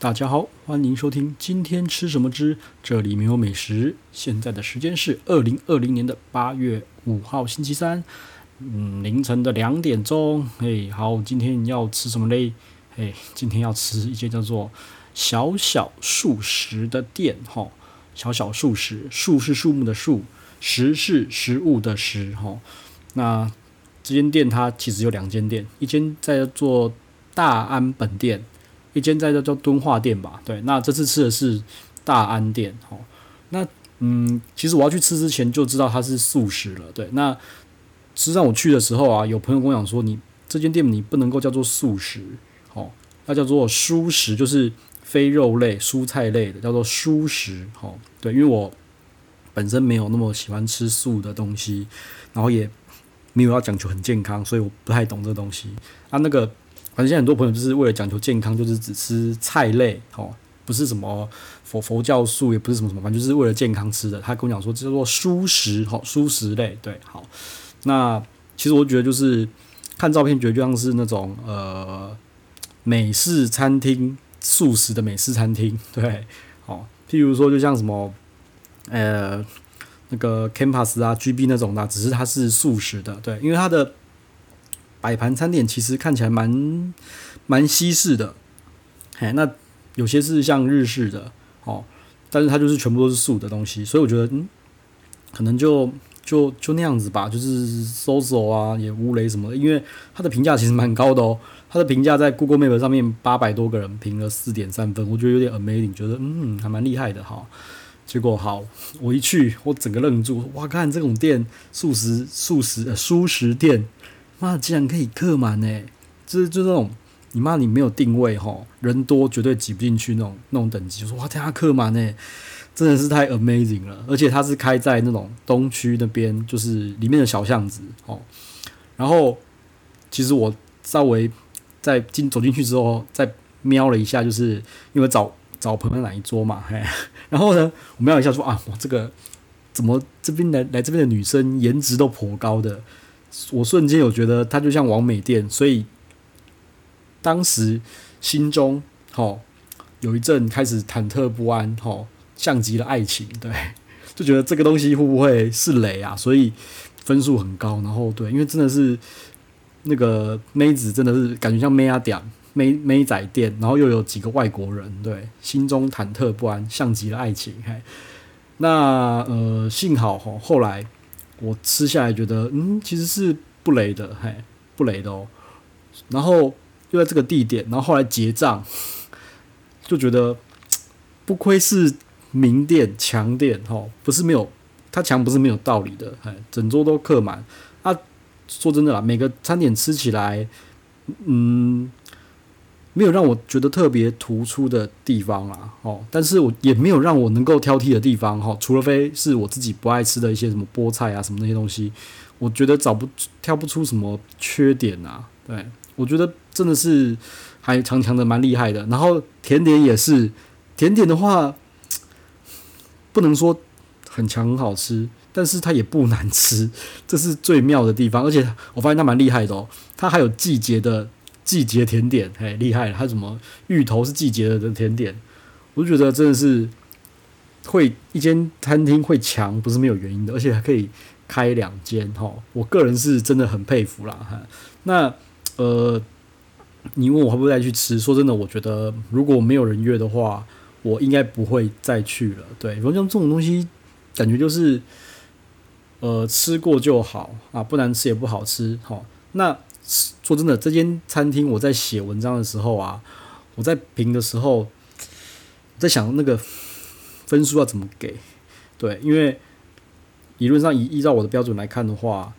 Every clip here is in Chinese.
大家好，欢迎收听今天吃什么之这里没有美食。现在的时间是二零二零年的八月五号星期三，嗯，凌晨的两点钟。嘿，好，今天要吃什么嘞？嘿，今天要吃一间叫做小小素食的店，哈，小小素食，树是树木的树，食是食物的食，哈。那这间店它其实有两间店，一间在做大安本店。一间在叫叫敦化店吧，对，那这次吃的是大安店，哦，那嗯，其实我要去吃之前就知道它是素食了，对，那实际上我去的时候啊，有朋友跟我讲说，你这间店你不能够叫做素食，哦，要叫做蔬食，就是非肉类、蔬菜类的，叫做蔬食，哦，对，因为我本身没有那么喜欢吃素的东西，然后也没有要讲究很健康，所以我不太懂这个东西啊，那个。反正现在很多朋友就是为了讲究健康，就是只吃菜类，哦，不是什么佛佛教素，也不是什么什么，反正就是为了健康吃的。他跟我讲说，叫做蔬食，好，蔬食类，对，好。那其实我觉得就是看照片，觉得就像是那种呃美式餐厅素食的美式餐厅，对，好。譬如说，就像什么呃那个 Campus 啊、GB 那种的，只是它是素食的，对，因为它的。摆盘餐点其实看起来蛮蛮西式的，嘿，那有些是像日式的，哦，但是它就是全部都是素的东西，所以我觉得，嗯，可能就就就那样子吧，就是搜索啊，也无雷什么的，因为它的评价其实蛮高的哦，它的评价在 Google Map 上面八百多个人评了四点三分，我觉得有点 amazing，觉得嗯还蛮厉害的哈。结果好，我一去，我整个愣住，哇，看这种店，素食素食呃蔬食店。妈，竟然可以客满呢！就是就那种你妈你没有定位吼，人多绝对挤不进去那种那种等级。就说哇，天啊，客满呢，真的是太 amazing 了！而且它是开在那种东区那边，就是里面的小巷子哦。然后其实我稍微在进走进去之后，再瞄了一下，就是因为找找朋友哪一桌嘛，嘿。然后呢，我瞄一下说啊，我这个怎么这边来来这边的女生颜值都颇高的。我瞬间有觉得它就像王美店，所以当时心中吼有一阵开始忐忑不安，吼像极了爱情，对，就觉得这个东西会不会是雷啊？所以分数很高，然后对，因为真的是那个妹子真的是感觉像妹仔店、妹妹仔店，然后又有几个外国人，对，心中忐忑不安，像极了爱情。嘿，那呃，幸好吼后来。我吃下来觉得，嗯，其实是不雷的，嘿，不雷的哦。然后又在这个地点，然后后来结账，就觉得不愧是名店强店，哈，不是没有，它强不是没有道理的，嘿，整桌都客满。啊，说真的啦，每个餐点吃起来，嗯。没有让我觉得特别突出的地方啦，哦，但是我也没有让我能够挑剔的地方，哈，除了非是我自己不爱吃的一些什么菠菜啊什么那些东西，我觉得找不挑不出什么缺点啊，对，我觉得真的是还强强的蛮厉害的。然后甜点也是，甜点的话不能说很强很好吃，但是它也不难吃，这是最妙的地方。而且我发现它蛮厉害的哦，它还有季节的。季节甜点，嘿，厉害了！它什么芋头是季节的的甜点，我就觉得真的是会一间餐厅会强，不是没有原因的，而且还可以开两间，哈，我个人是真的很佩服啦，哈。那呃，你问我会不会再去吃？说真的，我觉得如果没有人约的话，我应该不会再去了。对，反正这种东西感觉就是呃吃过就好啊，不难吃也不好吃，哈。那说真的，这间餐厅我在写文章的时候啊，我在评的时候，在想那个分数要怎么给？对，因为理论上依依照我的标准来看的话，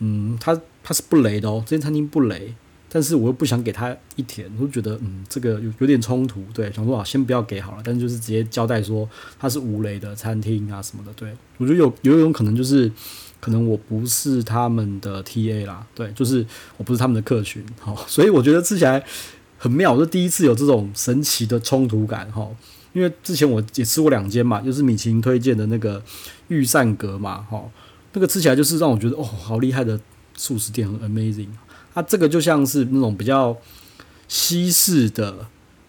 嗯，它它是不雷的哦，这间餐厅不雷，但是我又不想给他一甜，我就觉得嗯，这个有有点冲突。对，想说啊，先不要给好了，但就是直接交代说它是无雷的餐厅啊什么的。对，我觉得有有一种可能就是。可能我不是他们的 TA 啦，对，就是我不是他们的客群，好，所以我觉得吃起来很妙，我是第一次有这种神奇的冲突感，哈，因为之前我也吃过两间嘛，就是米其林推荐的那个御膳阁嘛，哈，那个吃起来就是让我觉得哦，好厉害的素食店，很 amazing，它这个就像是那种比较西式的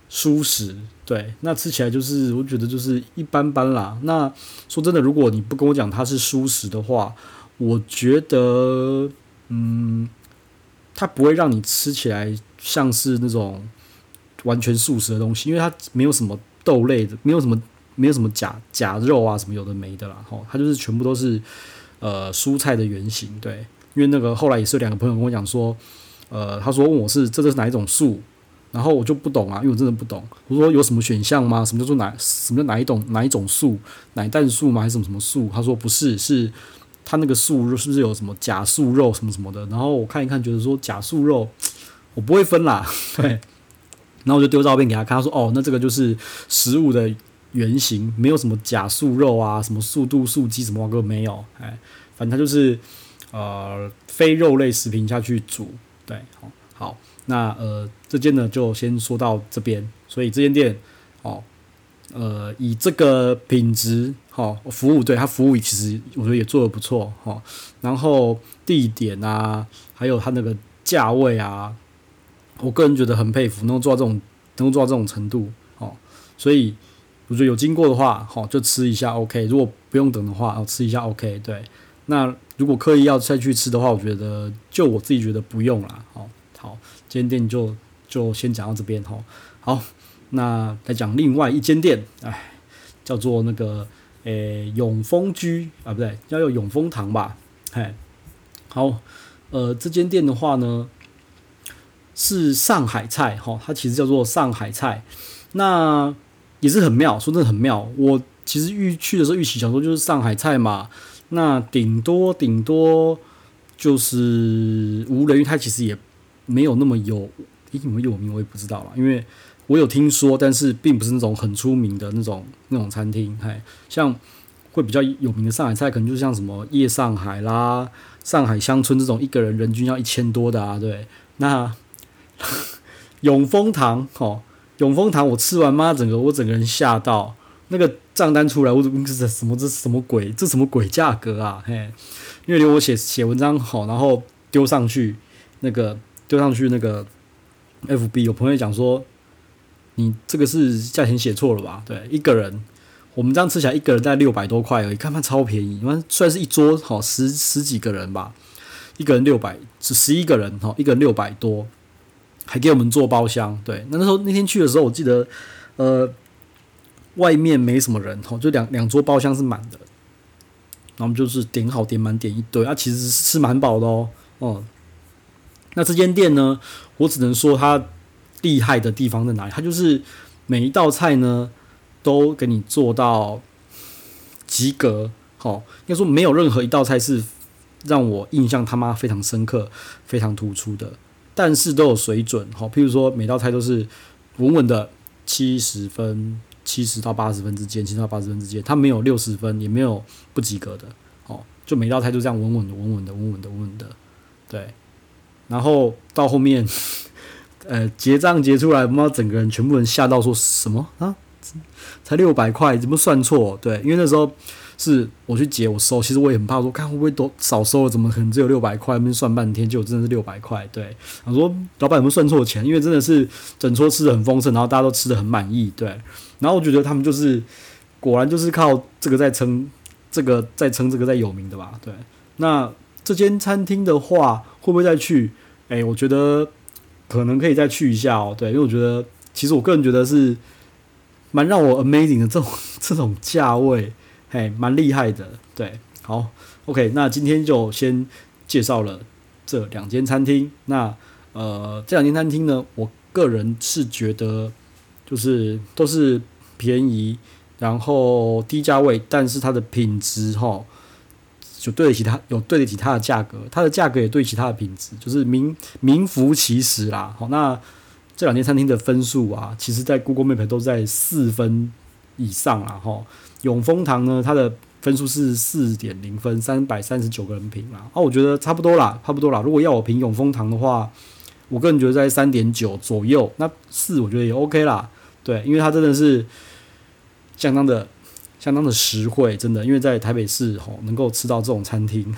蔬食，对，那吃起来就是我觉得就是一般般啦。那说真的，如果你不跟我讲它是蔬食的话，我觉得，嗯，它不会让你吃起来像是那种完全素食的东西，因为它没有什么豆类的，没有什么没有什么假假肉啊，什么有的没的啦，吼，它就是全部都是呃蔬菜的原型，对。因为那个后来也是有两个朋友跟我讲说，呃，他说问我是这个是哪一种树。然后我就不懂啊，因为我真的不懂。我说有什么选项吗？什么叫做哪？什么叫哪一种哪一种树？奶蛋树吗？还是什么什么树？他说不是，是他那个树肉是不是有什么假素肉什么什么的？然后我看一看，觉得说假素肉我不会分啦，对。然后我就丢照片给他看，他说哦，那这个就是食物的原型，没有什么假素肉啊，什么速度素鸡什么都没有，哎，反正他就是呃非肉类食品下去煮，对，好，好。那呃，这间呢就先说到这边，所以这间店哦，呃，以这个品质哈、哦、服务，对它服务其实我觉得也做得不错哈、哦。然后地点啊，还有它那个价位啊，我个人觉得很佩服，能够做到这种，能够做到这种程度哦。所以我觉得有经过的话，好、就吃一下 OK。如果不用等的话，哦吃一下 OK。对，那如果刻意要再去吃的话，我觉得就我自己觉得不用啦。好。好。今天店就就先讲到这边哈，好，那再讲另外一间店，哎，叫做那个诶、永丰居啊，不对，叫做永丰堂吧，嘿，好，呃，这间店的话呢是上海菜哈，它其实叫做上海菜，那也是很妙，说真的很妙。我其实预去的时候预期想说就是上海菜嘛，那顶多顶多就是无人，鱼它其实也。没有那么有，诶，有没有名我也不知道啦，因为我有听说，但是并不是那种很出名的那种那种餐厅，嘿，像会比较有名的上海菜，可能就像什么夜上海啦、上海乡村这种，一个人人均要一千多的啊，对。那永丰堂，哦，永丰堂，我吃完妈，整个我整个人吓到，那个账单出来，我怎么这什么这什么鬼？这什么鬼价格啊？嘿，因为留我写写文章好，然后丢上去那个。丢上去那个 FB，有朋友讲说，你这个是价钱写错了吧？对，一个人，我们这样吃起来一个人在六百多块而已，看看超便宜。因为虽然是一桌，好十十几个人吧，一个人六百，是十一个人，哈，一个人六百多，还给我们做包厢。对，那那时候那天去的时候，我记得，呃，外面没什么人，哈，就两两桌包厢是满的，然后我们就是点好点满点一堆，啊，其实是吃蛮饱的哦，哦。那这间店呢，我只能说它厉害的地方在哪里？它就是每一道菜呢都给你做到及格，好，应该说没有任何一道菜是让我印象他妈非常深刻、非常突出的，但是都有水准，好，譬如说每道菜都是稳稳的七十分、七十到八十分之间，七十到八十分之间，他没有六十分，也没有不及格的，哦，就每道菜都这样稳稳的、稳稳的、稳稳的、稳稳的，对。然后到后面，呃，结账结出来，妈，整个人全部人吓到，说什么啊？才六百块，怎么算错？对，因为那时候是我去结，我收，其实我也很怕说，看会不会多少收了，怎么可能只有六百块？那边算半天，结果真的是六百块。对，我说老板有没有算错钱？因为真的是整桌吃的很丰盛，然后大家都吃的很满意。对，然后我觉得他们就是果然就是靠这个在撑，这个在撑这个在有名的吧？对，那。这间餐厅的话，会不会再去？哎，我觉得可能可以再去一下哦。对，因为我觉得，其实我个人觉得是蛮让我 amazing 的这种 这种价位，嘿，蛮厉害的。对，好，OK，那今天就先介绍了这两间餐厅。那呃，这两间餐厅呢，我个人是觉得就是都是便宜，然后低价位，但是它的品质哈。就对得起它，有对得起它的价格，它的价格也对得起它的品质，就是名名副其实啦。好，那这两间餐厅的分数啊，其实在 Google Map 都在四分以上啦。哈，永丰堂呢，它的分数是四点零分，三百三十九个人评啦。哦，我觉得差不多啦，差不多啦。如果要我评永丰堂的话，我个人觉得在三点九左右，那四我觉得也 OK 啦。对，因为它真的是相当的。相当的实惠，真的，因为在台北市吼能够吃到这种餐厅，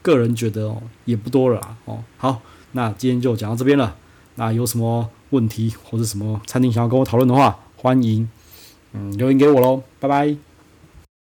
个人觉得哦也不多了哦。好，那今天就讲到这边了。那有什么问题或者什么餐厅想要跟我讨论的话，欢迎嗯留言给我喽，拜拜。